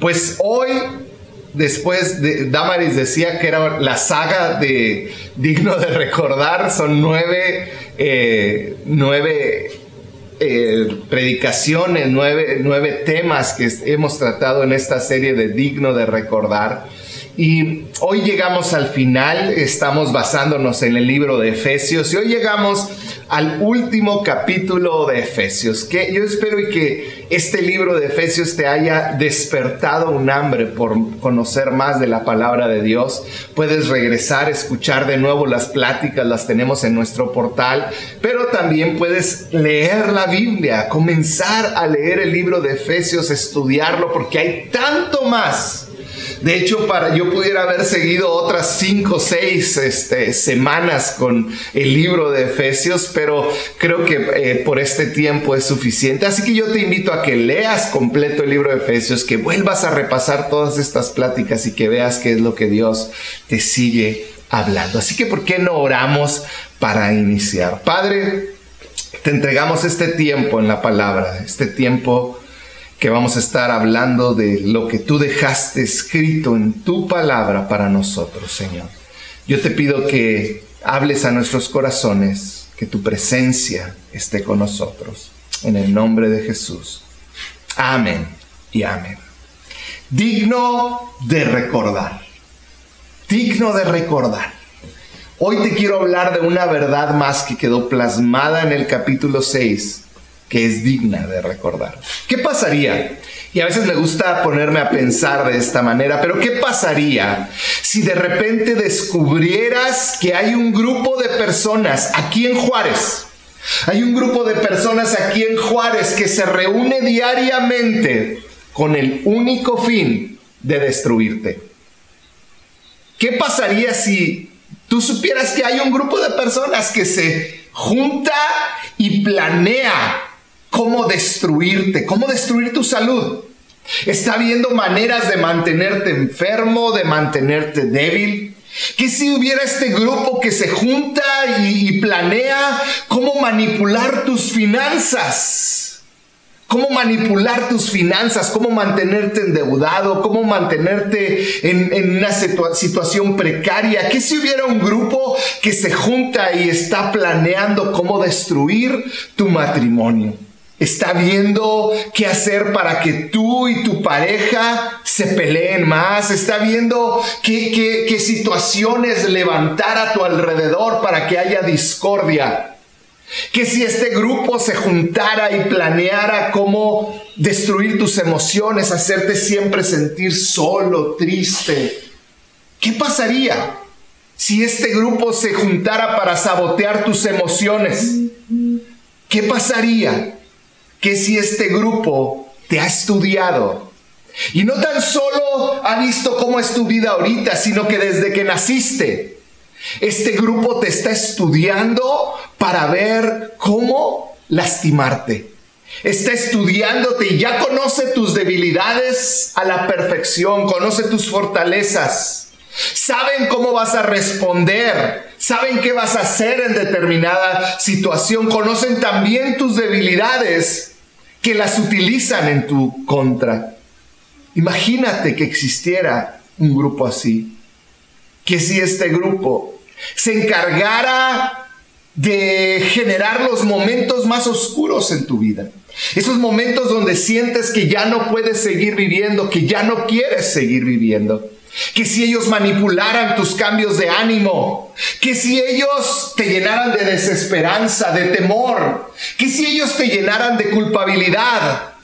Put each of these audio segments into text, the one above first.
Pues hoy, después de Damaris decía que era la saga de digno de recordar, son nueve, eh, nueve eh, predicaciones, nueve, nueve temas que hemos tratado en esta serie de digno de recordar. Y hoy llegamos al final, estamos basándonos en el libro de Efesios y hoy llegamos al último capítulo de Efesios, que yo espero y que este libro de Efesios te haya despertado un hambre por conocer más de la palabra de Dios. Puedes regresar, escuchar de nuevo las pláticas, las tenemos en nuestro portal, pero también puedes leer la Biblia, comenzar a leer el libro de Efesios, estudiarlo, porque hay tanto más de hecho, para yo pudiera haber seguido otras cinco o seis este, semanas con el libro de Efesios, pero creo que eh, por este tiempo es suficiente. Así que yo te invito a que leas completo el libro de Efesios, que vuelvas a repasar todas estas pláticas y que veas qué es lo que Dios te sigue hablando. Así que, ¿por qué no oramos para iniciar? Padre, te entregamos este tiempo en la palabra, este tiempo que vamos a estar hablando de lo que tú dejaste escrito en tu palabra para nosotros, Señor. Yo te pido que hables a nuestros corazones, que tu presencia esté con nosotros. En el nombre de Jesús. Amén y amén. Digno de recordar. Digno de recordar. Hoy te quiero hablar de una verdad más que quedó plasmada en el capítulo 6 que es digna de recordar. ¿Qué pasaría? Y a veces me gusta ponerme a pensar de esta manera, pero ¿qué pasaría si de repente descubrieras que hay un grupo de personas aquí en Juárez? Hay un grupo de personas aquí en Juárez que se reúne diariamente con el único fin de destruirte. ¿Qué pasaría si tú supieras que hay un grupo de personas que se junta y planea cómo destruirte, cómo destruir tu salud. Está viendo maneras de mantenerte enfermo, de mantenerte débil. Que si hubiera este grupo que se junta y, planea cómo manipular tus finanzas? cómo manipular tus finanzas, cómo mantenerte endeudado, cómo mantenerte en, en, una situación precaria. ¿Qué si hubiera un grupo que se junta y está planeando cómo destruir tu matrimonio? Está viendo qué hacer para que tú y tu pareja se peleen más. Está viendo qué, qué, situaciones levantar a tu alrededor para que haya discordia. Que si este grupo se juntara y planeara cómo destruir tus emociones, hacerte siempre sentir solo, triste, ¿qué pasaría si este grupo se juntara para sabotear tus emociones? ¿Qué pasaría que si este grupo te ha estudiado y no tan solo ha visto cómo es tu vida ahorita, sino que desde que naciste, este grupo te está estudiando para ver cómo lastimarte. Está estudiándote y ya conoce tus debilidades a la perfección, conoce tus fortalezas. Saben cómo vas a responder, saben qué vas a hacer en determinada situación, conocen también tus debilidades que las utilizan en tu contra. Imagínate que existiera un grupo así, que si este grupo se encargara de generar los momentos más oscuros en tu vida. Esos momentos donde sientes que ya no puedes seguir viviendo, que ya no quieres seguir viviendo. Que si ellos manipularan tus cambios de ánimo, que si ellos te llenaran de desesperanza, de temor, que si ellos te llenaran de culpabilidad,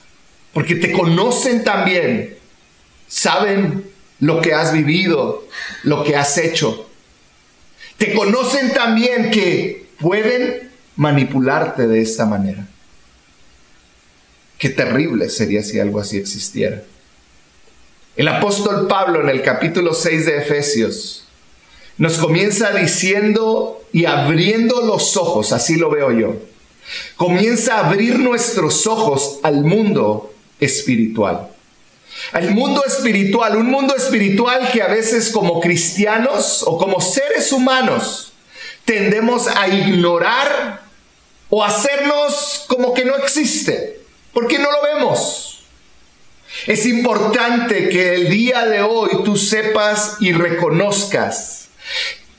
porque te conocen también, saben lo que has vivido, lo que has hecho. Te conocen también que pueden manipularte de esta manera. Qué terrible sería si algo así existiera. El apóstol Pablo en el capítulo 6 de Efesios nos comienza diciendo y abriendo los ojos, así lo veo yo. Comienza a abrir nuestros ojos al mundo espiritual. Al mundo espiritual, un mundo espiritual que a veces como cristianos o como seres humanos tendemos a ignorar o hacernos como que no existe, porque no lo vemos. Es importante que el día de hoy tú sepas y reconozcas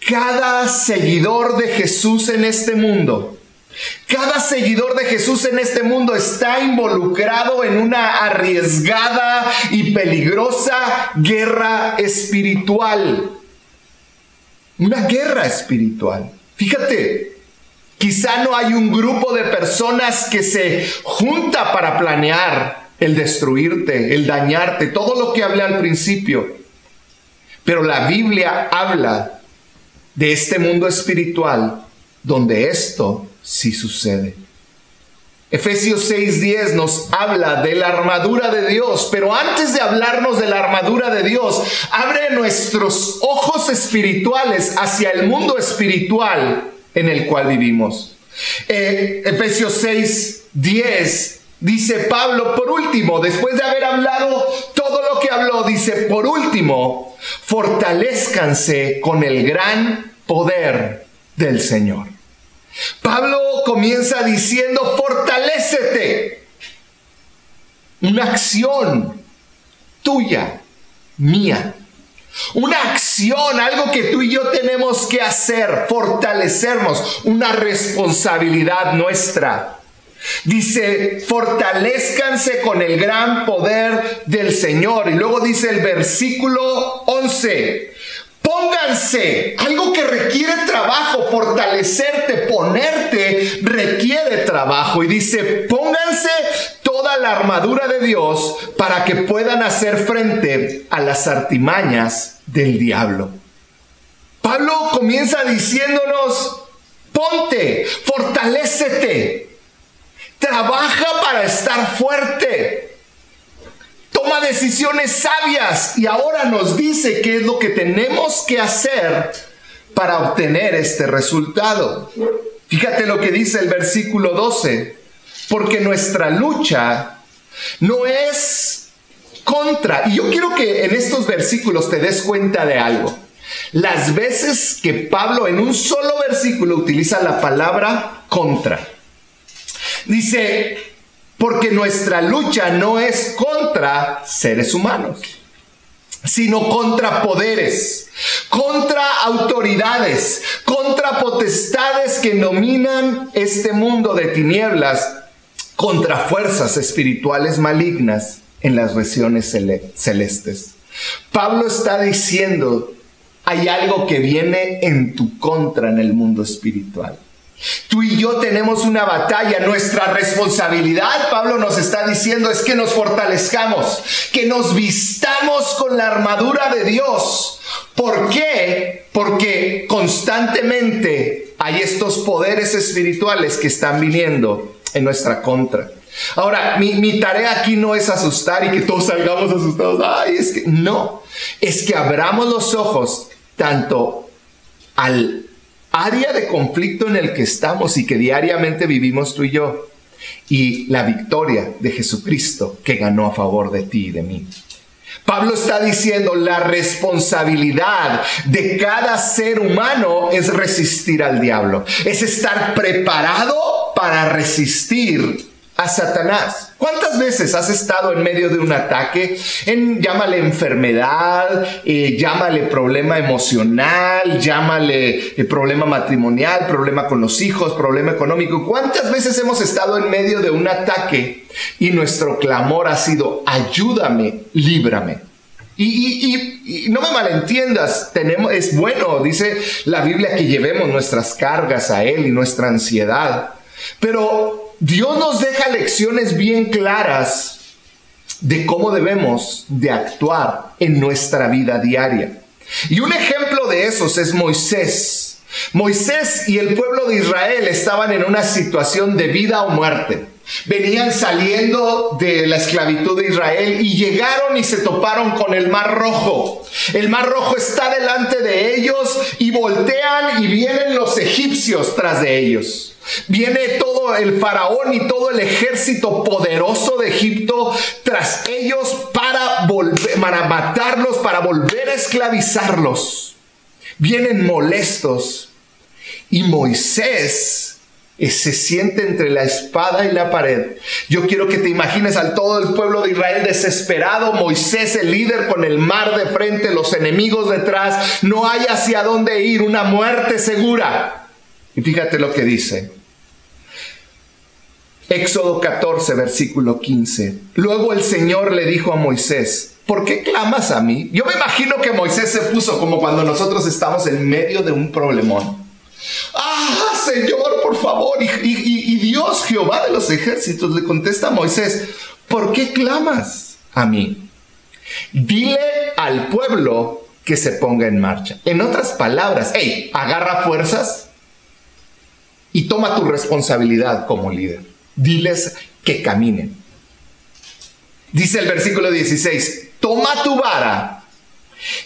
cada seguidor de Jesús en este mundo. Cada seguidor de Jesús en este mundo está involucrado en una arriesgada y peligrosa guerra espiritual. Una guerra espiritual. Fíjate, quizá no hay un grupo de personas que se junta para planear el destruirte, el dañarte, todo lo que hablé al principio. Pero la Biblia habla de este mundo espiritual donde esto sí sucede. Efesios 6:10 nos habla de la armadura de Dios, pero antes de hablarnos de la armadura de Dios, abre nuestros ojos espirituales hacia el mundo espiritual en el cual vivimos. Eh, Efesios 6:10 dice Pablo, por último, después de haber hablado todo lo que habló, dice, por último, fortalezcanse con el gran poder del Señor. Pablo comienza diciendo, fortalécete. Una acción tuya, mía. Una acción, algo que tú y yo tenemos que hacer, fortalecernos, una responsabilidad nuestra. Dice, fortalezcanse con el gran poder del Señor. Y luego dice el versículo 11, Pónganse, algo que requiere trabajo, fortalecerte, ponerte, requiere trabajo. Y dice, pónganse toda la armadura de Dios para que puedan hacer frente a las artimañas del diablo. Pablo comienza diciéndonos, ponte, fortalécete, trabaja para estar fuerte toma decisiones sabias y ahora nos dice qué es lo que tenemos que hacer para obtener este resultado. Fíjate lo que dice el versículo 12, porque nuestra lucha no es contra, y yo quiero que en estos versículos te des cuenta de algo. Las veces que Pablo en un solo versículo utiliza la palabra contra, dice, porque nuestra lucha no es contra seres humanos, sino contra poderes, contra autoridades, contra potestades que dominan este mundo de tinieblas, contra fuerzas espirituales malignas en las regiones celestes. Pablo está diciendo, hay algo que viene en tu contra en el mundo espiritual. Tú y yo tenemos una batalla. Nuestra responsabilidad, Pablo nos está diciendo, es que nos fortalezcamos, que nos vistamos con la armadura de Dios. ¿Por qué? Porque constantemente hay estos poderes espirituales que están viniendo en nuestra contra. Ahora, mi, mi, tarea aquí no es asustar y que todos salgamos asustados. Ay, es que no. Es que abramos los ojos tanto al área de conflicto en el que estamos y que diariamente vivimos tú y yo, y la victoria de Jesucristo que ganó a favor de ti y de mí. Pablo está diciendo, la responsabilidad de cada ser humano es resistir al diablo, es estar preparado para resistir a Satanás. ¿Cuántas veces has estado en medio de un ataque? En, llámale enfermedad, eh, llámale problema emocional, llámale eh, problema matrimonial, problema con los hijos, problema económico. ¿Cuántas veces hemos estado en medio de un ataque y nuestro clamor ha sido, ayúdame, líbrame? Y, y, no me malentiendas, tenemos, es bueno, dice la Biblia, que llevemos nuestras cargas a Él y nuestra ansiedad. Pero Dios nos deja lecciones bien claras de cómo debemos de actuar en nuestra vida diaria. Y un ejemplo de esos es Moisés. Moisés y el pueblo de Israel estaban en una situación de vida o muerte. Venían saliendo de la esclavitud de Israel y llegaron y se toparon con el mar rojo. El mar rojo está delante de ellos y voltean y vienen los egipcios tras de ellos. Viene todo el faraón y todo el ejército poderoso de Egipto tras ellos para, volver, para matarlos, para volver a esclavizarlos. Vienen molestos. Y Moisés se siente entre la espada y la pared. Yo quiero que te imagines al todo el pueblo de Israel desesperado, Moisés el líder con el mar de frente, los enemigos detrás, no hay hacia dónde ir, una muerte segura. Y fíjate lo que dice. Éxodo 14, versículo 15. Luego el Señor le dijo a Moisés, ¿por qué clamas a mí? Yo me imagino que Moisés se puso como cuando nosotros estamos en medio de un problemón. Ah, Señor, por favor. Y, Dios, Jehová de los ejércitos, le contesta a Moisés, ¿por qué clamas a mí? Dile al pueblo que se ponga en marcha. En otras palabras, hey, agarra fuerzas y toma tu responsabilidad como líder. Diles que caminen. Dice el versículo 16, toma tu vara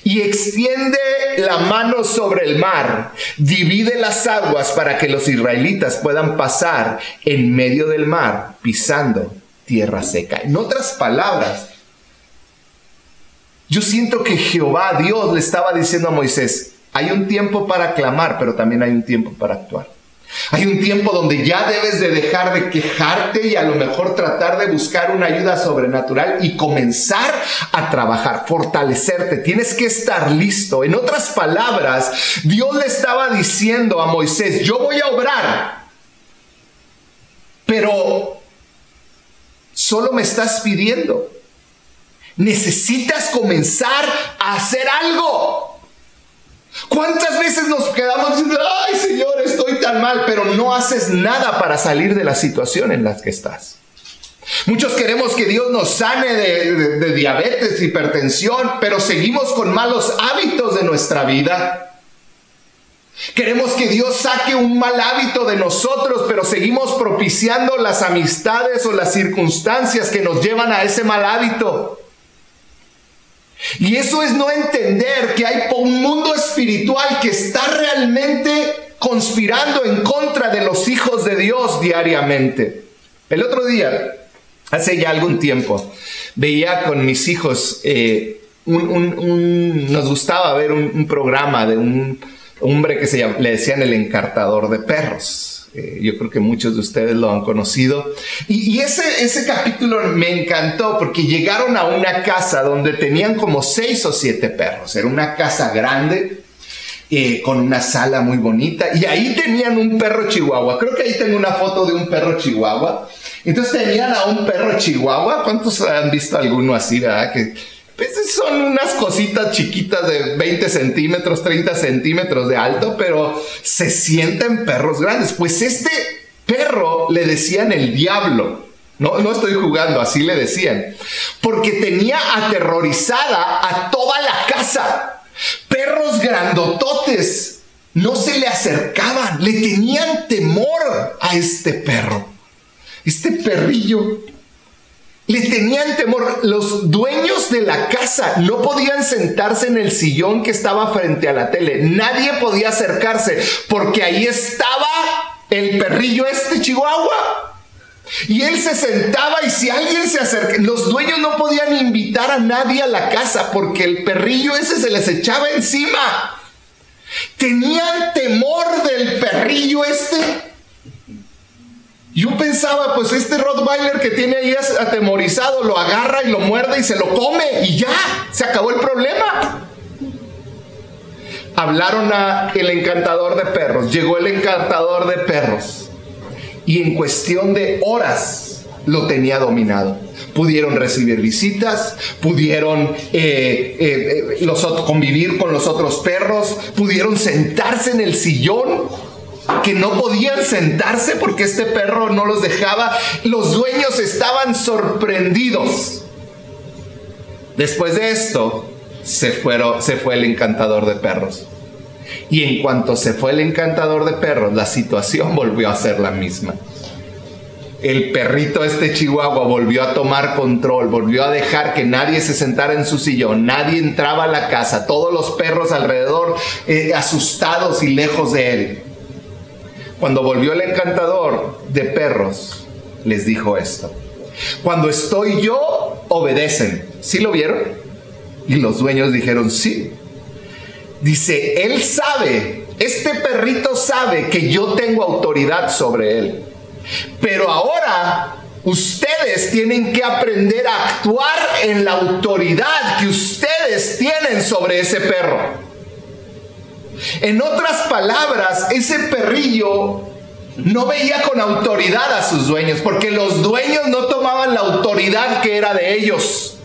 y extiende la mano sobre el mar, divide las aguas para que los israelitas puedan pasar en medio del mar pisando tierra seca. En otras palabras, yo siento que Jehová, Dios, le estaba diciendo a Moisés, hay un tiempo para clamar, pero también hay un tiempo para actuar. Hay un tiempo donde ya debes de dejar de quejarte y a lo mejor tratar de buscar una ayuda sobrenatural y comenzar a trabajar, fortalecerte. Tienes que estar listo. En otras palabras, Dios le estaba diciendo a Moisés, yo voy a obrar, pero solo me estás pidiendo. Necesitas comenzar a hacer algo. ¿Cuántas veces nos quedamos diciendo, ay Señor, estoy mal, pero no haces nada para salir de la situación en la que estás? Muchos queremos que Dios nos sane de, de diabetes, hipertensión, pero seguimos con malos hábitos de nuestra vida. Queremos que Dios saque un mal hábito de nosotros, pero seguimos propiciando las amistades o las circunstancias que nos llevan a ese mal hábito. Y eso es no entender que hay un mundo espiritual que está realmente conspirando en contra de los hijos de Dios diariamente. El otro día, hace ya algún tiempo, veía con mis hijos, eh, nos gustaba ver un, programa de un hombre que se le decían el encartador de perros. Eh, yo creo que muchos de ustedes lo han conocido. Y, ese, ese capítulo me encantó porque llegaron a una casa donde tenían como seis o siete perros. Era una casa grande. Eh, con una sala muy bonita y ahí tenían un perro chihuahua. Creo que ahí tengo una foto de un perro chihuahua. Entonces tenían a un perro chihuahua. ¿Cuántos han visto alguno así, verdad? Que, pues son unas cositas chiquitas de 20 centímetros, 30 centímetros de alto, pero se sienten perros grandes. Pues este perro le decían el diablo. No, no estoy jugando, así le decían. Porque tenía aterrorizada a toda la casa. Perros grandototes no se le acercaban, le tenían temor a este perro. Este perrillo le tenían temor. Los dueños de la casa no podían sentarse en el sillón que estaba frente a la tele. Nadie podía acercarse porque ahí estaba el perrillo este chihuahua. Y él se sentaba y si alguien se acercaba, los dueños no podían invitar a nadie a la casa porque el perrillo ese se les echaba encima. Tenían temor del perrillo este. Yo pensaba, pues este Rottweiler que tiene ahí atemorizado, lo agarra y lo muerde y se lo come y ya, se acabó el problema. Hablaron a el encantador de perros, llegó el encantador de perros y en cuestión de horas lo tenía dominado. Pudieron recibir visitas, pudieron eh, eh, los, convivir con los otros perros, pudieron sentarse en el sillón que no podían sentarse porque este perro no los dejaba. Los dueños estaban sorprendidos. Después de esto, se fue el encantador de perros. Y en cuanto se fue el encantador de perros, la situación volvió a ser la misma. El perrito este chihuahua volvió a tomar control, volvió a dejar que nadie se sentara en su sillón, nadie entraba a la casa, todos los perros alrededor eh, asustados y lejos de él. Cuando volvió el encantador de perros, les dijo esto. Cuando estoy yo, obedecen. ¿Sí lo vieron? Y los dueños dijeron, sí. Dice, él sabe Este perrito sabe que yo tengo autoridad sobre él. Pero ahora ustedes tienen que aprender a actuar en la autoridad que ustedes tienen sobre ese perro. En otras palabras, ese perrillo no veía con autoridad a sus dueños, porque los dueños no tomaban la autoridad que era de ellos.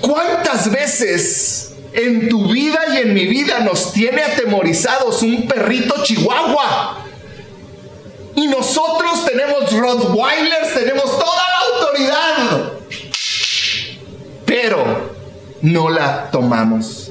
¿Cuántas veces en tu vida y en mi vida nos tiene atemorizados un perrito chihuahua? Y nosotros tenemos Rottweilers, tenemos toda la autoridad. Pero no la tomamos.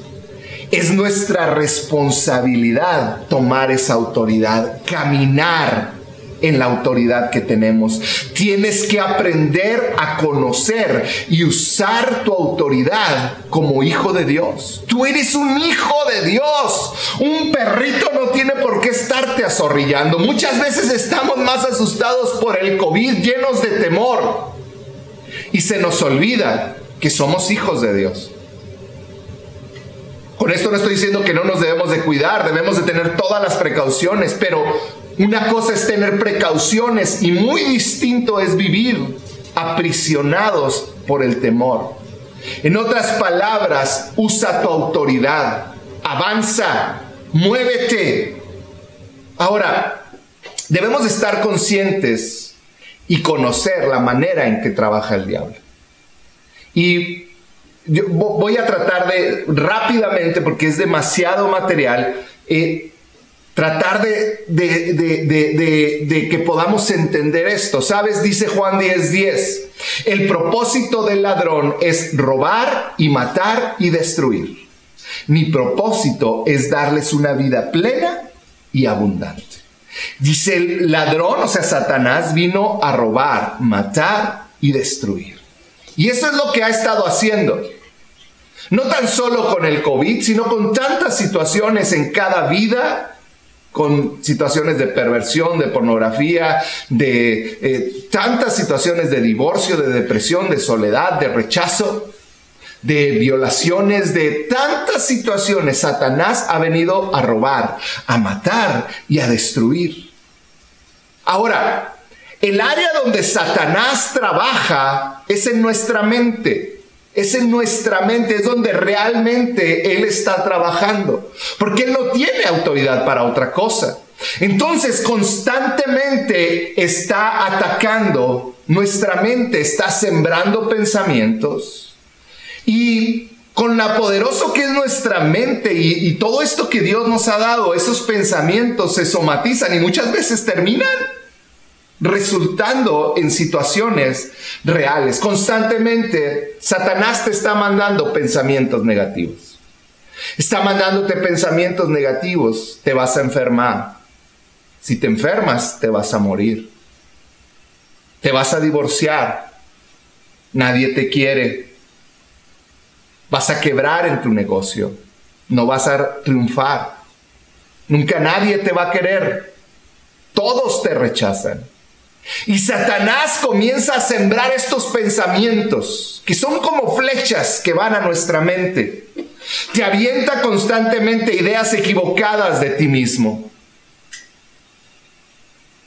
Es nuestra responsabilidad tomar esa autoridad, caminar en la autoridad que tenemos. Tienes que aprender a conocer y usar tu autoridad como hijo de Dios. Tú eres un hijo de Dios. Un perrito no tiene por qué estarte azorrillando. Muchas veces estamos más asustados por el COVID, llenos de temor. Y se nos olvida que somos hijos de Dios. Con esto no estoy diciendo que no nos debemos de cuidar, debemos de tener todas las precauciones, pero una cosa es tener precauciones y muy distinto es vivir aprisionados por el temor. En otras palabras, usa tu autoridad, avanza, muévete. Ahora, debemos estar conscientes y conocer la manera en que trabaja el diablo. Y voy a tratar de rápidamente, porque es demasiado material, eh, tratar de, que podamos entender esto. ¿Sabes? Dice Juan 10:10, 10, el propósito del ladrón es robar y matar y destruir. Mi propósito es darles una vida plena y abundante. Dice el ladrón, o sea, Satanás vino a robar, matar y destruir. Y eso es lo que ha estado haciendo. No tan solo con el COVID, sino con tantas situaciones en cada vida con situaciones de perversión, de pornografía, de eh, tantas situaciones de divorcio, de depresión, de soledad, de rechazo, de violaciones, de tantas situaciones. Satanás ha venido a robar, a matar y a destruir. Ahora, el área donde Satanás trabaja es en nuestra mente. Es en nuestra mente, es donde realmente Él está trabajando, porque Él no tiene autoridad para otra cosa. Entonces constantemente está atacando nuestra mente, está sembrando pensamientos y con la poderoso que es nuestra mente y, y todo esto que Dios nos ha dado, esos pensamientos se somatizan y muchas veces terminan resultando en situaciones reales. Constantemente Satanás te está mandando pensamientos negativos. Está mandándote pensamientos negativos, te vas a enfermar. Si te enfermas, te vas a morir. Te vas a divorciar. Nadie te quiere. Vas a quebrar en tu negocio. No vas a triunfar. Nunca nadie te va a querer. Todos te rechazan. Y Satanás comienza a sembrar estos pensamientos, que son como flechas que van a nuestra mente. Te avienta constantemente ideas equivocadas de ti mismo.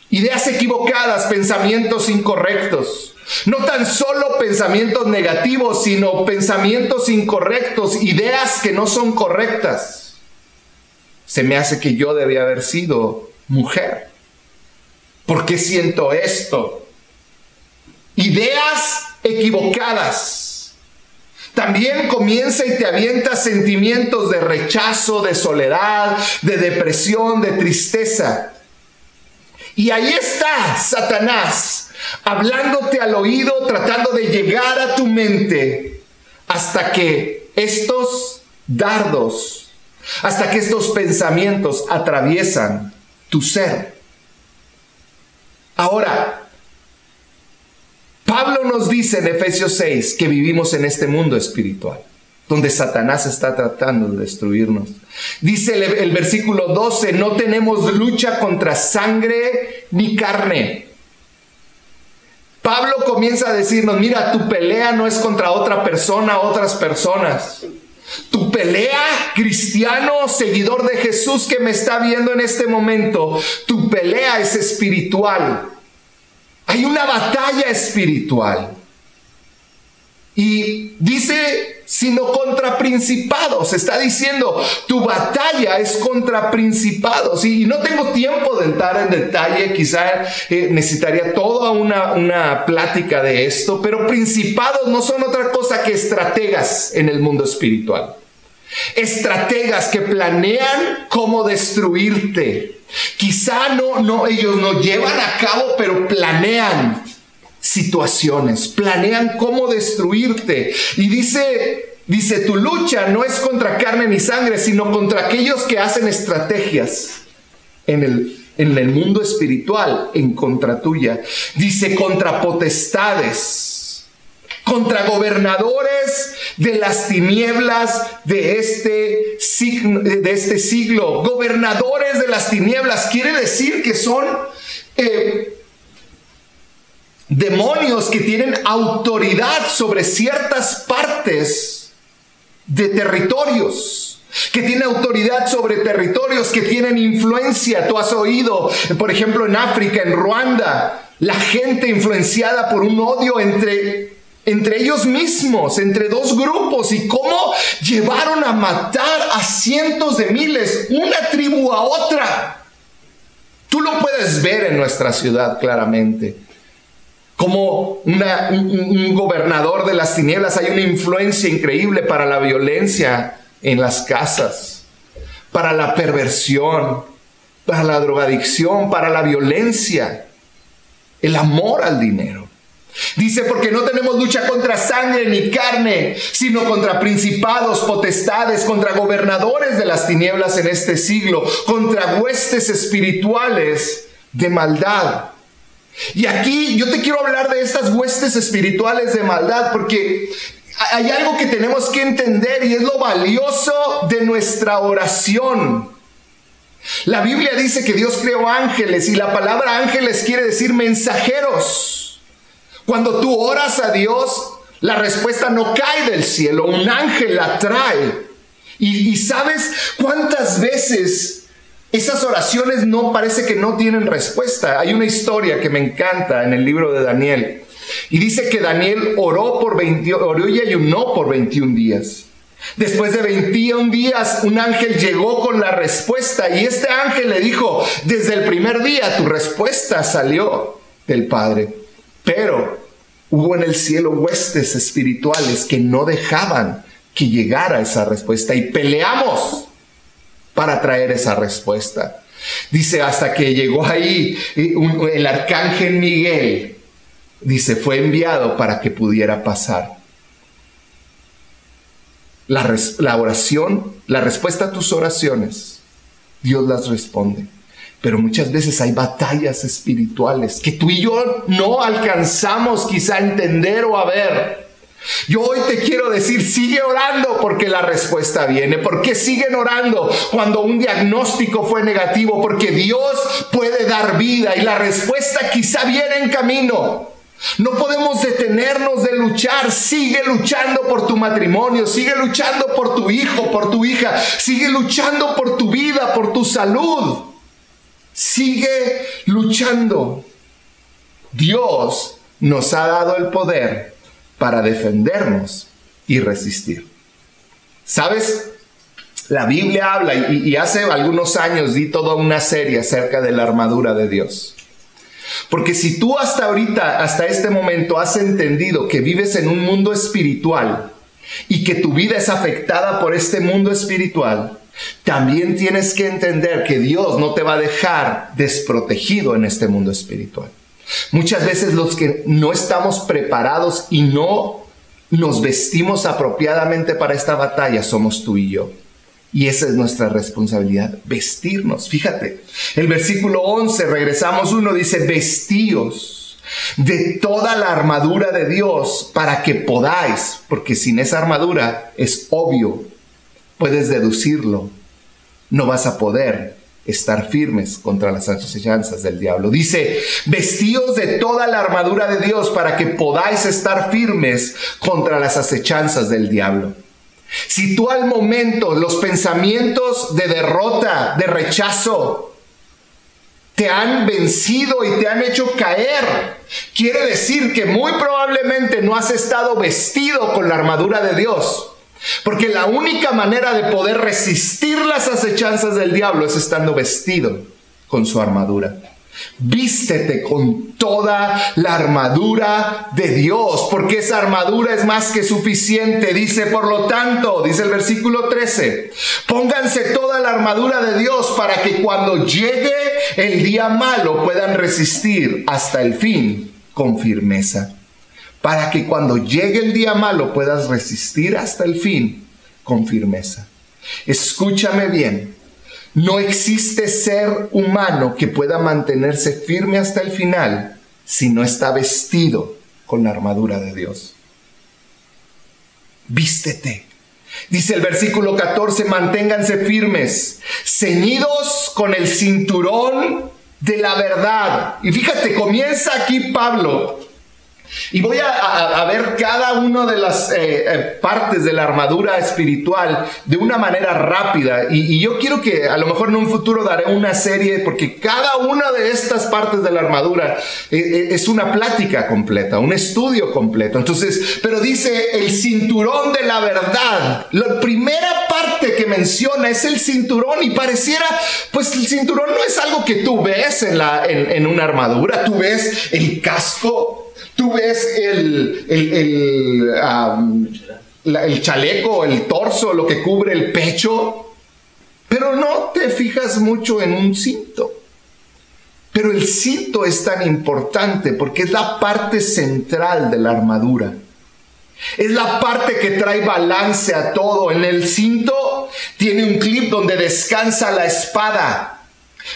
Ideas equivocadas, pensamientos incorrectos. No tan solo pensamientos negativos, sino pensamientos incorrectos, ideas que no son correctas. Se me hace que yo debía haber sido mujer. ¿Por qué siento esto? Ideas equivocadas. También comienza y te avienta sentimientos de rechazo, de soledad, de depresión, de tristeza. Y ahí está Satanás, hablándote al oído, tratando de llegar a tu mente, hasta que estos dardos, hasta que estos pensamientos atraviesan tu ser. Ahora, Pablo nos dice en Efesios 6 que vivimos en este mundo espiritual, donde Satanás está tratando de destruirnos. Dice el, el, versículo 12, no tenemos lucha contra sangre ni carne. Pablo comienza a decirnos, mira, tu pelea no es contra otra persona, otras personas. Tu pelea, cristiano, seguidor de Jesús que me está viendo en este momento, tu pelea es espiritual. Hay una batalla espiritual. Y dice, sino contra principados. Está diciendo, tu batalla es contra principados. Y, no tengo tiempo de entrar en detalle, quizá eh, necesitaría toda una, una plática de esto, pero principados no son otra cosa que estrategas en el mundo espiritual. Estrategas que planean cómo destruirte. Quizá no, no, ellos no llevan a cabo, pero planean situaciones, planean cómo destruirte. Y dice, dice, tu lucha no es contra carne ni sangre, sino contra aquellos que hacen estrategias en el, en el mundo espiritual, en contra tuya. Dice, contra potestades, contra gobernadores de las tinieblas de este, de este siglo. Gobernadores de las tinieblas quiere decir que son... Eh, demonios que tienen autoridad sobre ciertas partes de territorios, que tienen autoridad sobre territorios, que tienen influencia. Tú has oído, por ejemplo, en África, en Ruanda, la gente influenciada por un odio entre entre ellos mismos, entre dos grupos, y cómo llevaron a matar a cientos de miles, una tribu a otra. Tú lo puedes ver en nuestra ciudad claramente como un, gobernador de las tinieblas, hay una influencia increíble para la violencia en las casas, para la perversión, para la drogadicción, para la violencia, el amor al dinero. Dice, porque no tenemos lucha contra sangre ni carne, sino contra principados, potestades, contra gobernadores de las tinieblas en este siglo, contra huestes espirituales de maldad y aquí yo te quiero hablar de estas huestes espirituales de maldad porque hay algo que tenemos que entender y es lo valioso de nuestra oración. La Biblia dice que Dios creó ángeles y la palabra ángeles quiere decir mensajeros. Cuando tú oras a Dios, la respuesta no cae del cielo, un ángel la trae. Y, y sabes cuántas veces esas oraciones no parece que no tienen respuesta. Hay una historia que me encanta en el libro de Daniel. Y dice que Daniel oró, por 20, oró y ayunó por 21 días. Después de 21 días, un ángel llegó con la respuesta y este ángel le dijo, desde el primer día tu respuesta salió del Padre. Pero hubo en el cielo huestes espirituales que no dejaban que llegara esa respuesta y peleamos para traer esa respuesta. Dice, hasta que llegó ahí el arcángel Miguel, dice, fue enviado para que pudiera pasar. La, la oración, la respuesta a tus oraciones, Dios las responde. Pero muchas veces hay batallas espirituales que tú y yo no alcanzamos quizá a entender o a ver. Yo hoy te quiero decir, sigue orando porque la respuesta viene. ¿Por qué siguen orando cuando un diagnóstico fue negativo? Porque Dios puede dar vida y la respuesta quizá viene en camino. No podemos detenernos de luchar. Sigue luchando por tu matrimonio, sigue luchando por tu hijo, por tu hija, sigue luchando por tu vida, por tu salud. Sigue luchando. Dios nos ha dado el poder para defendernos y resistir. ¿Sabes? La Biblia habla y, hace algunos años di toda una serie acerca de la armadura de Dios. Porque si tú hasta ahorita, hasta este momento has entendido que vives en un mundo espiritual y que tu vida es afectada por este mundo espiritual, también tienes que entender que Dios no te va a dejar desprotegido en este mundo espiritual. Muchas veces los que no estamos preparados y no nos vestimos apropiadamente para esta batalla somos tú y yo. Y esa es nuestra responsabilidad, vestirnos. Fíjate, el versículo 11, regresamos uno, dice, vestíos de toda la armadura de Dios para que podáis, porque sin esa armadura es obvio, puedes deducirlo, no vas a poder estar firmes contra las acechanzas del diablo. Dice, vestíos de toda la armadura de Dios para que podáis estar firmes contra las acechanzas del diablo. Si tú al momento los pensamientos de derrota, de rechazo, te han vencido y te han hecho caer, quiere decir que muy probablemente no has estado vestido con la armadura de Dios. Porque la única manera de poder resistir las acechanzas del diablo es estando vestido con su armadura. Vístete con toda la armadura de Dios, porque esa armadura es más que suficiente. Dice, por lo tanto, dice el versículo 13, pónganse toda la armadura de Dios para que cuando llegue el día malo puedan resistir hasta el fin con firmeza. Para que cuando llegue el día malo puedas resistir hasta el fin con firmeza. Escúchame bien, no existe ser humano que pueda mantenerse firme hasta el final si no está vestido con la armadura de Dios. Vístete. Dice el versículo 14, manténganse firmes, ceñidos con el cinturón de la verdad. Y fíjate, comienza aquí Pablo y voy a, ver cada una de las eh, eh, partes de la armadura espiritual de una manera rápida. Y, yo quiero que a lo mejor en un futuro daré una serie, porque cada una de estas partes de la armadura eh, es una plática completa, un estudio completo. Entonces, pero dice el cinturón de la verdad. La primera parte que menciona es el cinturón y pareciera, pues el cinturón no es algo que tú ves en, la, en una armadura, tú ves el casco Tú ves el, el, el, chaleco, el torso, lo que cubre el pecho, pero no te fijas mucho en un cinto. Pero el cinto es tan importante porque es la parte central de la armadura. Es la parte que trae balance a todo. En el cinto tiene un clip donde descansa la espada.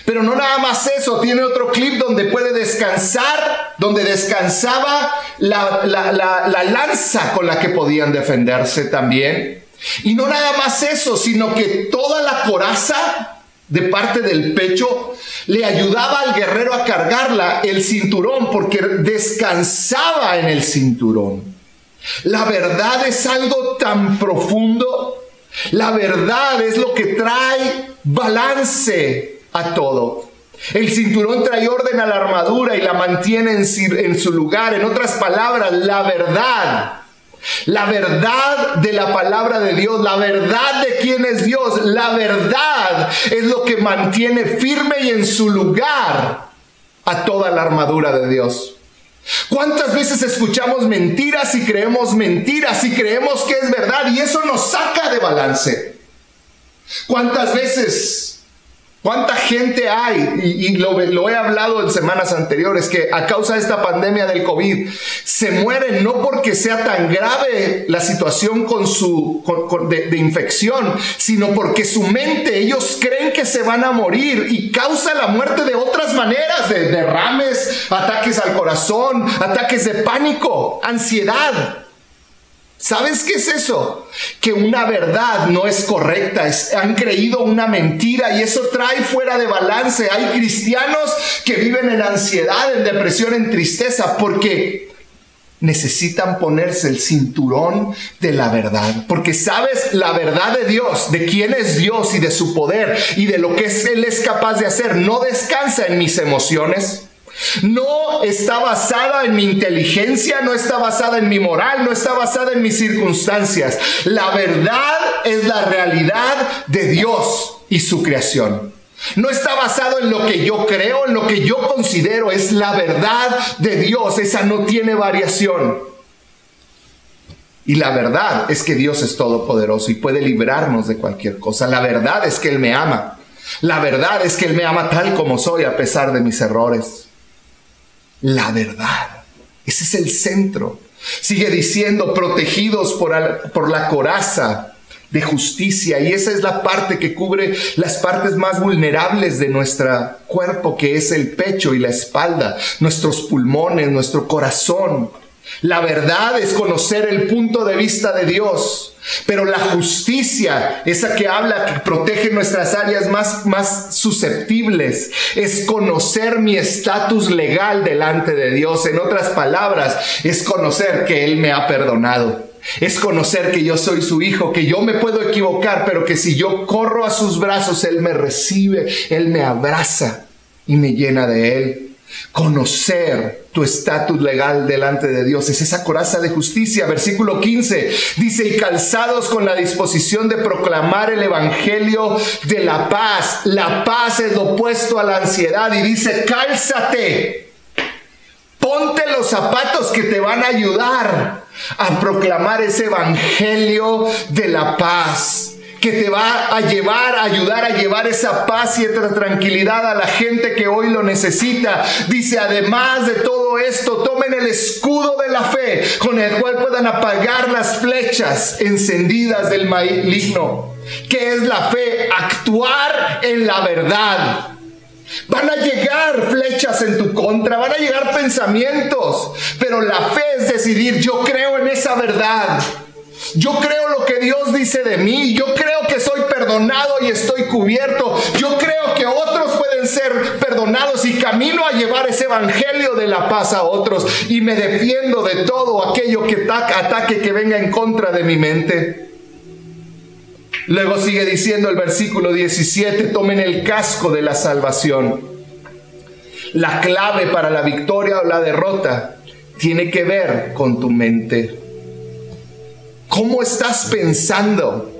Pero no nada más eso, tiene otro clip donde puede descansar, donde descansaba la, la, lanza con la que podían defenderse también. Y no nada más eso, sino que toda la coraza de parte del pecho le ayudaba al guerrero a cargarla el cinturón porque descansaba en el cinturón. La verdad es algo tan profundo. La verdad es lo que trae balance a todo. El cinturón trae orden a la armadura y la mantiene en, su lugar. En otras palabras, la verdad. La verdad de la palabra de Dios, la verdad de quién es Dios, la verdad es lo que mantiene firme y en su lugar a toda la armadura de Dios. ¿Cuántas veces escuchamos mentiras y creemos mentiras y creemos que es verdad y eso nos saca de balance? ¿Cuántas veces ¿Cuánta gente hay? Y, lo, he hablado en semanas anteriores, que a causa de esta pandemia del COVID se mueren no porque sea tan grave la situación con su, de, infección, sino porque su mente, ellos creen que se van a morir y causa la muerte de otras maneras, de derrames, ataques al corazón, ataques de pánico, ansiedad. ¿Sabes qué es eso? Que una verdad no es correcta, han creído una mentira y eso trae fuera de balance. Hay cristianos que viven en ansiedad, en depresión, en tristeza, porque necesitan ponerse el cinturón de la verdad. Porque sabes la verdad de Dios, de quién es Dios y de su poder y de lo que Él es capaz de hacer, no descansa en mis emociones no está basada en mi inteligencia, no está basada en mi moral, no está basada en mis circunstancias. La verdad es la realidad de Dios y su creación. No está basado en lo que yo creo, en lo que yo considero, es la verdad de Dios. Esa no tiene variación. Y la verdad es que Dios es todopoderoso y puede librarnos de cualquier cosa. La verdad es que Él me ama. La verdad es que Él me ama tal como soy a pesar de mis errores la verdad. Ese es el centro. Sigue diciendo, protegidos por, por la coraza de justicia. Y esa es la parte que cubre las partes más vulnerables de nuestro cuerpo, que es el pecho y la espalda, nuestros pulmones, nuestro corazón. La verdad es conocer el punto de vista de Dios. Pero la justicia, esa que habla, que protege nuestras áreas más, más susceptibles, es conocer mi estatus legal delante de Dios. En otras palabras, es conocer que Él me ha perdonado. Es conocer que yo soy su hijo, que yo me puedo equivocar, pero que si yo corro a sus brazos, Él me recibe, Él me abraza y me llena de Él. Conocer tu estatus legal delante de Dios es esa coraza de justicia. Versículo 15 dice, y calzados con la disposición de proclamar el Evangelio de la paz. La paz es opuesto a la ansiedad y dice, cálzate. Ponte los zapatos que te van a ayudar a proclamar ese Evangelio de la paz que te va a llevar, a ayudar a llevar esa paz y esa tranquilidad a la gente que hoy lo necesita. Dice, además de todo esto, tomen el escudo de la fe con el cual puedan apagar las flechas encendidas del maligno. que es la fe? Actuar en la verdad. Van a llegar flechas en tu contra, van a llegar pensamientos, pero la fe es decidir, yo creo en esa verdad. Yo creo lo que Dios dice de mí. Yo creo que soy perdonado y estoy cubierto. Yo creo que otros pueden ser perdonados y camino a llevar ese evangelio de la paz a otros. Y me defiendo de todo aquello que ataque que venga en contra de mi mente. Luego sigue diciendo el versículo 17, tomen el casco de la salvación. La clave para la victoria o la derrota tiene que ver con tu mente. ¿Cómo estás pensando?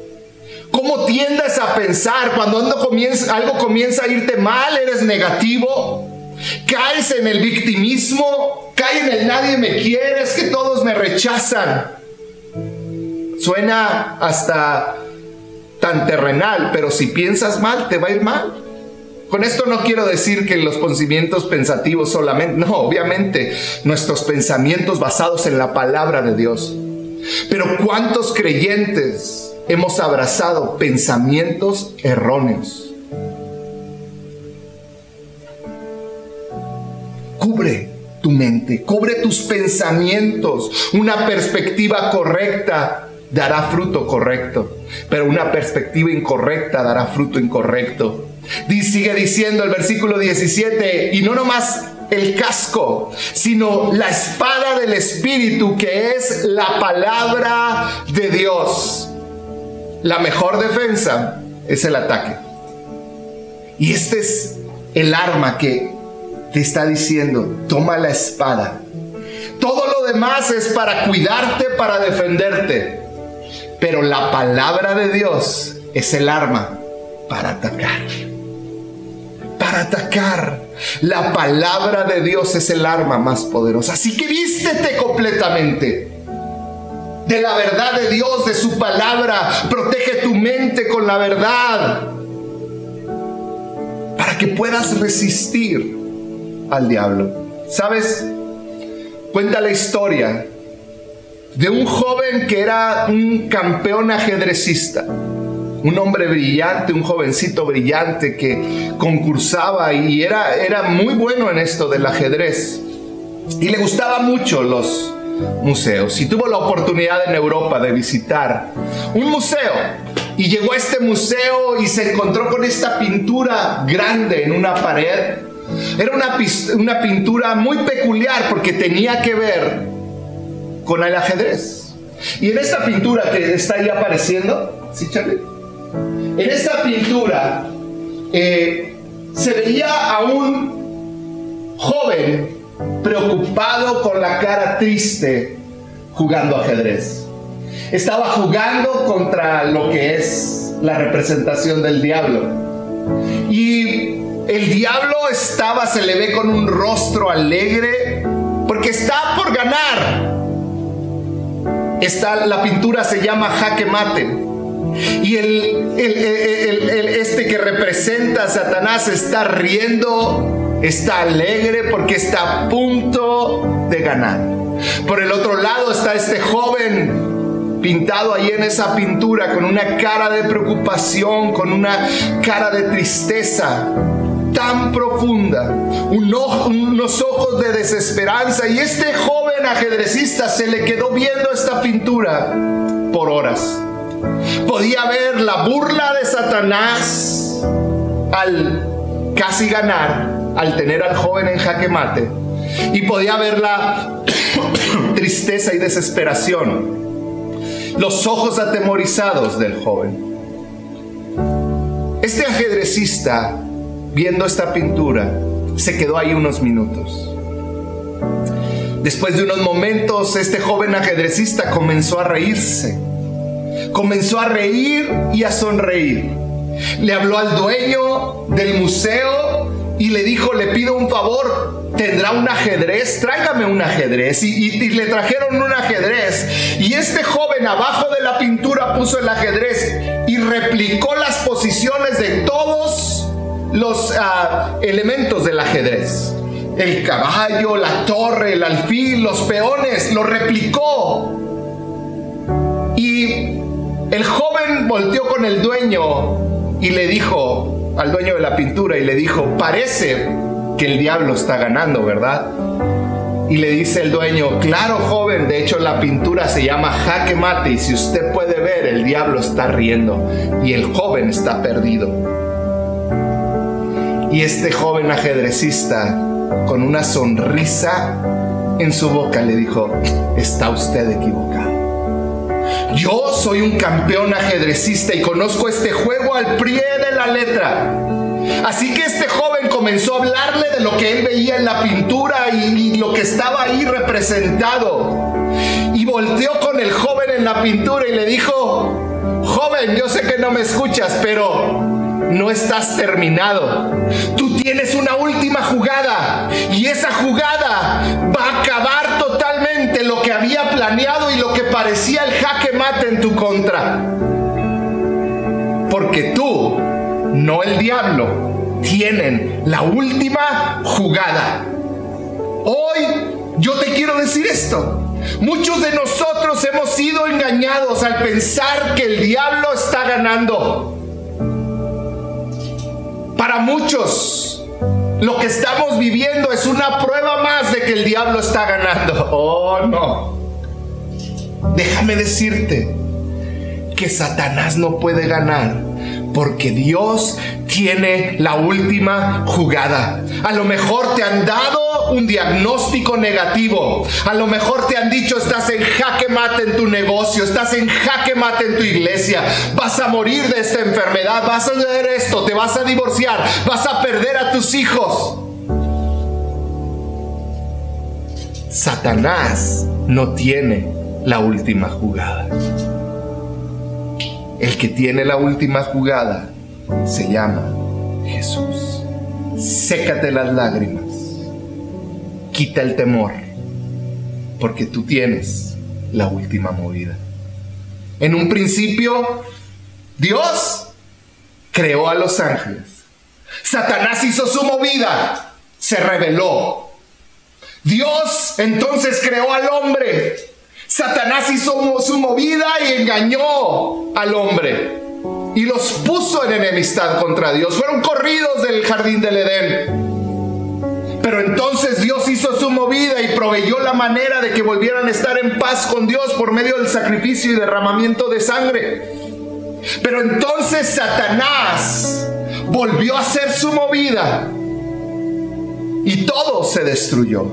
¿Cómo tiendes a pensar cuando algo comienza, algo comienza a irte mal? ¿Eres negativo? ¿Caes en el victimismo? ¿Caes en el nadie me quiere? Es que todos me rechazan. Suena hasta tan terrenal, pero si piensas mal, te va a ir mal. Con esto no quiero decir que los pensamientos pensativos solamente, no, obviamente nuestros pensamientos basados en la palabra de Dios. Pero ¿cuántos creyentes hemos abrazado pensamientos erróneos? Cubre tu mente, cubre tus pensamientos. Una perspectiva correcta dará fruto correcto, pero una perspectiva incorrecta dará fruto incorrecto. sigue diciendo el versículo 17, y no nomás el casco, sino la espada del Espíritu, que es la palabra de Dios. La mejor defensa es el ataque. Y este es el arma que te está diciendo, toma la espada. Todo lo demás es para cuidarte, para defenderte. Pero la palabra de Dios es el arma para atacar. Para atacar. La palabra de Dios es el arma más poderosa. Así que vístete completamente de la verdad de Dios, de su palabra. Protege tu mente con la verdad para que puedas resistir al diablo. ¿Sabes? Cuenta la historia de un joven que era un campeón ajedrecista un hombre brillante, un jovencito brillante que concursaba y era, era muy bueno en esto del ajedrez. Y le gustaba mucho los museos. Y tuvo la oportunidad en Europa de visitar un museo. Y llegó a este museo y se encontró con esta pintura grande en una pared. Era una, una pintura muy peculiar porque tenía que ver con el ajedrez. Y en esta pintura que está ahí apareciendo, ¿sí, Charlie? En esta pintura eh, se veía a un joven preocupado con la cara triste jugando ajedrez. Estaba jugando contra lo que es la representación del diablo. Y el diablo estaba, se le ve con un rostro alegre, porque está por ganar. Está, la pintura se llama jaque mate. Y el, este que representa a Satanás está riendo, está alegre porque está a punto de ganar. Por el otro lado está este joven pintado ahí en esa pintura con una cara de preocupación, con una cara de tristeza tan profunda, unos ojos de desesperanza. Y este joven ajedrecista se le quedó viendo esta pintura por horas. Podía ver la burla de Satanás al casi ganar, al tener al joven en jaque mate. Y podía ver la tristeza y desesperación los ojos atemorizados del joven. Este ajedrecista, viendo esta pintura, se quedó ahí unos minutos. Después de unos momentos, este joven ajedrecista comenzó a reírse. Comenzó a reír y a sonreír. Le habló al dueño del museo y le dijo, le pido un favor, tendrá un ajedrez, tráigame un ajedrez. Y, le trajeron un ajedrez. Y este joven abajo de la pintura puso el ajedrez y replicó las posiciones de todos los ah, elementos del ajedrez el caballo, la torre, el alfil, los peones, lo replicó. Y el joven volteó con el dueño y le dijo al dueño de la pintura y le dijo, parece que el diablo está ganando, ¿verdad? Y le dice el dueño, claro joven, de hecho la pintura se llama jaque mate y si usted puede ver, el diablo está riendo y el joven está perdido. Y este joven ajedrecista con una sonrisa en su boca le dijo, está usted equivocado. Yo soy un campeón ajedrecista y conozco este juego al pie de la letra. Así que este joven comenzó a hablarle de lo que él veía en la pintura y, lo que estaba ahí representado. Y volteó con el joven en la pintura y le dijo, joven, yo sé que no me escuchas, pero no estás terminado. Tú tienes una última jugada y esa jugada va a acabar había planeado y lo que parecía el jaque mate en tu contra. Porque tú, no el diablo, tienen la última jugada. Hoy yo te quiero decir esto. Muchos de nosotros hemos sido engañados al pensar que el diablo está ganando. Para muchos, lo que estamos viviendo es una prueba más de que el diablo está ganando. Oh, no. Déjame decirte que Satanás no puede ganar porque Dios tiene la última jugada. A lo mejor te han dado un diagnóstico negativo. A lo mejor te han dicho estás en jaque mate en tu negocio, estás en jaque mate en tu iglesia, vas a morir de esta enfermedad, vas a hacer esto, te vas a divorciar, vas a perder a tus hijos. Satanás no tiene la última jugada. El que tiene la última jugada se llama Jesús. Sécate las lágrimas. Quita el temor. Porque tú tienes la última movida. En un principio, Dios creó a los ángeles. Satanás hizo su movida. Se rebeló. Dios entonces creó al hombre Satanás hizo su movida y engañó al hombre y los puso en enemistad contra Dios. Fueron corridos del jardín del Edén. Pero entonces Dios hizo su movida y proveyó la manera de que volvieran a estar en paz con Dios por medio del sacrificio y derramamiento de sangre. Pero entonces Satanás volvió a hacer su movida y todo se destruyó.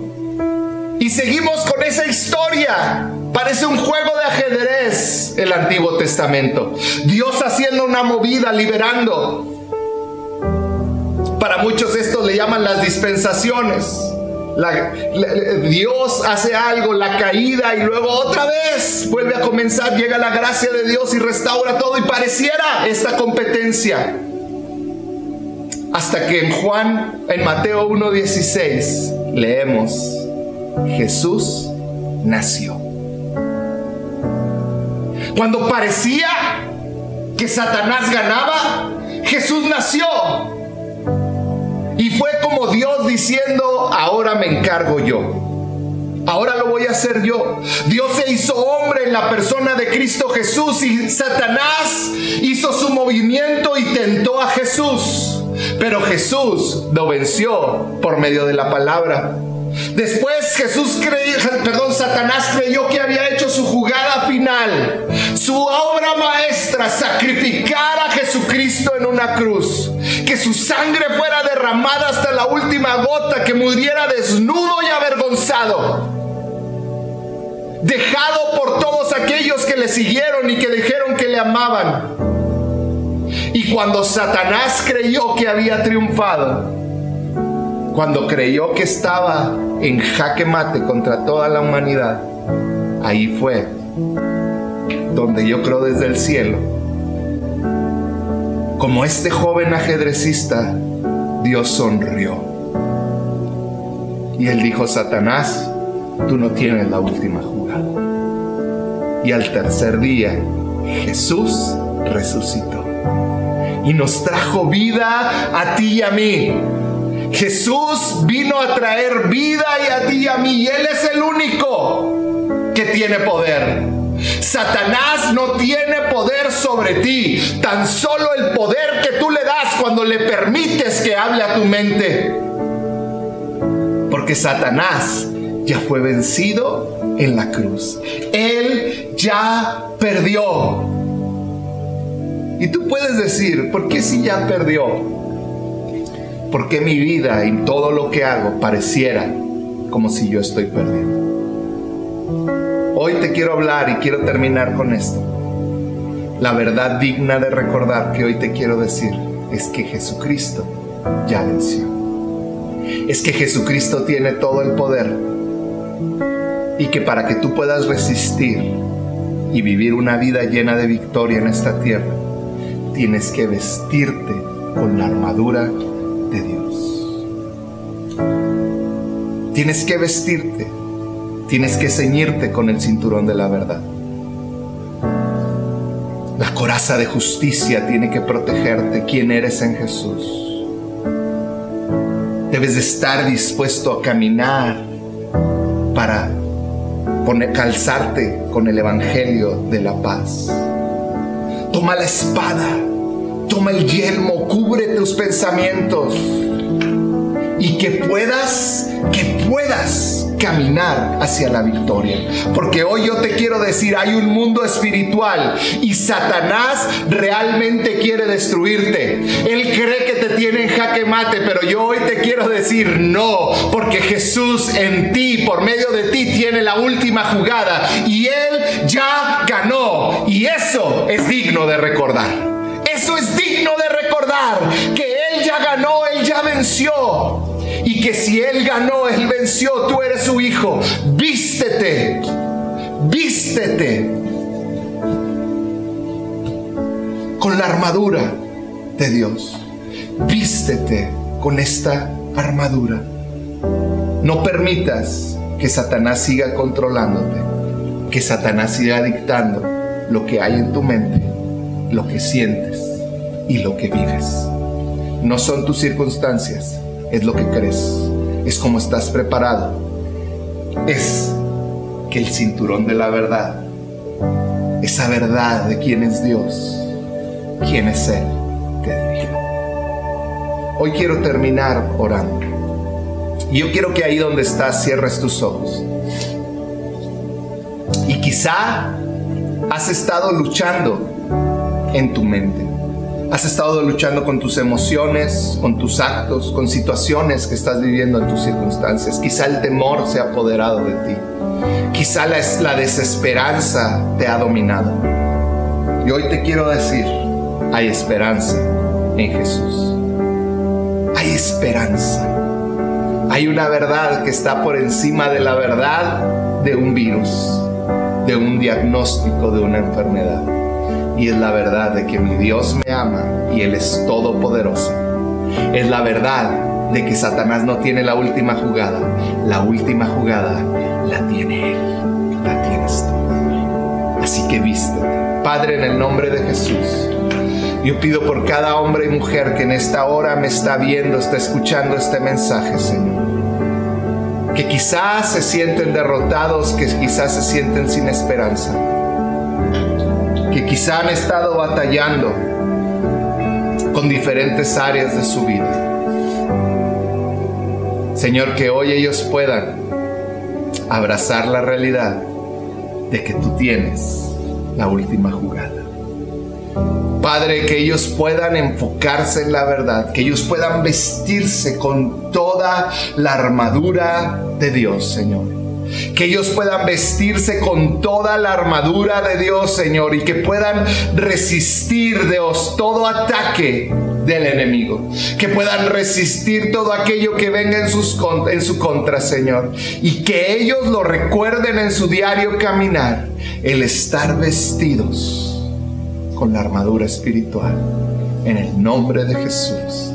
Y seguimos con esa historia Parece un juego de ajedrez el Antiguo Testamento. Dios haciendo una movida, liberando. Para muchos esto le llaman las dispensaciones. Dios hace algo, la caída y luego otra vez vuelve a comenzar, llega la gracia de Dios y restaura todo y pareciera esta competencia. Hasta que en Juan, en Mateo 1.16, leemos, Jesús nació. Cuando parecía que Satanás ganaba, Jesús nació. Y fue como Dios diciendo, ahora me encargo yo. Ahora lo voy a hacer yo. Dios se hizo hombre en la persona de Cristo Jesús y Satanás hizo su movimiento y tentó a Jesús. Pero Jesús lo venció por medio de la palabra. Después Jesús creyó, perdón, Satanás creyó que había hecho su jugada final, su obra maestra, sacrificar a Jesucristo en una cruz, que su sangre fuera derramada hasta la última gota, que muriera desnudo y avergonzado. dejado por todos aquellos que le siguieron y que dijeron que le amaban. Y cuando Satanás creyó que había triunfado, cuando creyó que estaba en jaque mate contra toda la humanidad, ahí fue donde yo creo desde el cielo, como este joven ajedrecista, Dios sonrió. Y él dijo, Satanás, tú no tienes la última jugada. Y al tercer día, Jesús resucitó. Y nos trajo vida a ti y a mí. Jesús vino a traer vida y a ti y a mí. Y Él es el único que tiene poder. Satanás no tiene poder sobre ti, tan solo el poder que tú le das cuando le permites que hable a tu mente. Porque Satanás ya fue vencido en la cruz. Él ya perdió. Y tú puedes decir, ¿por qué si ya perdió? ¿Por qué mi vida y todo lo que hago pareciera como si yo estoy perdiendo? Hoy te quiero hablar y quiero terminar con esto. La verdad digna de recordar que hoy te quiero decir es que Jesucristo ya venció. Es que Jesucristo tiene todo el poder y que para que tú puedas resistir y vivir una vida llena de victoria en esta tierra, tienes que vestirte con la armadura de Dios. Tienes que vestirte, tienes que ceñirte con el cinturón de la verdad. La coraza de justicia tiene que protegerte quién eres en Jesús. Debes de estar dispuesto a caminar para poner, calzarte con el Evangelio de la paz. Toma la espada, toma el yelmo, cubre tus pensamientos y que puedas, que puedas caminar hacia la victoria. Porque hoy yo te quiero decir, hay un mundo espiritual y Satanás realmente quiere destruirte. Él cree que te tiene en jaque mate, pero yo hoy te quiero decir no, porque Jesús en ti, por medio de ti, tiene la última jugada y Él ya ganó. Y eso es digno de recordar. Eso es digno de recordar que Él ya ganó, Él ya venció y que si Él ganó, Él venció, tú eres su hijo. Vístete, vístete con la armadura de Dios. Vístete con esta armadura. No permitas que Satanás siga controlándote, que Satanás siga dictando lo que hay en tu mente, lo que sientes y lo que vives. No son tus circunstancias, es lo que crees, es como estás preparado, es que el cinturón de la verdad, esa verdad de quién es Dios, quién es Él, te dirija. Hoy quiero terminar orando. Y yo quiero que ahí donde estás cierres tus ojos. Y quizá has estado luchando en tu mente. Has estado luchando con tus emociones, con tus actos, con situaciones que estás viviendo en tus circunstancias. Quizá el temor se ha apoderado de ti. Quizá la, la desesperanza te ha dominado. Y hoy te quiero decir, hay esperanza en Jesús. Hay esperanza. Hay una verdad que está por encima de la verdad de un virus, de un diagnóstico de una enfermedad y es la verdad de que mi Dios me ama y Él es todopoderoso. Es la verdad de que Satanás no tiene la última jugada. La última jugada la tiene Él, la tienes tú. Así que viste, Padre, en el nombre de Jesús. Yo pido por cada hombre y mujer que en esta hora me está viendo, está escuchando este mensaje, Señor. Que quizás se sienten derrotados, que quizás se sienten sin esperanza que quizá han estado batallando con diferentes áreas de su vida. Señor, que hoy ellos puedan abrazar la realidad de que tú tienes la última jugada. Padre, que ellos puedan enfocarse en la verdad, que ellos puedan vestirse con toda la armadura de Dios, Señor Que ellos puedan vestirse con toda la armadura de Dios, Señor, y que puedan resistir, Dios, todo ataque del enemigo. Que puedan resistir todo aquello que venga en, sus, en su contra, Señor. Y que ellos lo recuerden en su diario caminar, el estar vestidos con la armadura espiritual. En el nombre de Jesús.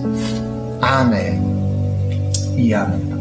Amén y amén.